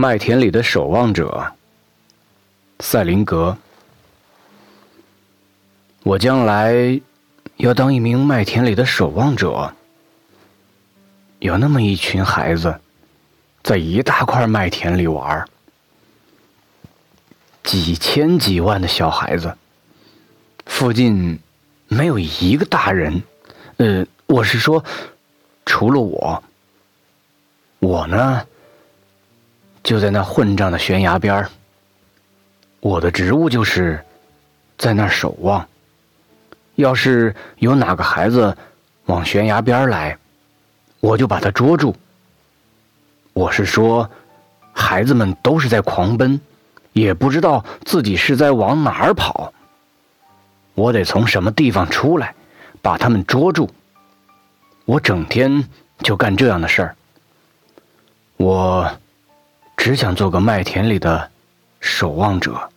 麦田里的守望者，赛林格。我将来要当一名麦田里的守望者。有那么一群孩子，在一大块麦田里玩，几千几万的小孩子，附近没有一个大人。呃，我是说，除了我。我呢，就在那混账的悬崖边儿。我的职务就是在那儿守望。要是有哪个孩子往悬崖边来，我就把他捉住。我是说，孩子们都是在狂奔，也不知道自己是在往哪儿跑。我得从什么地方出来，把他们捉住。我整天就干这样的事儿。我只想做个麦田里的守望者。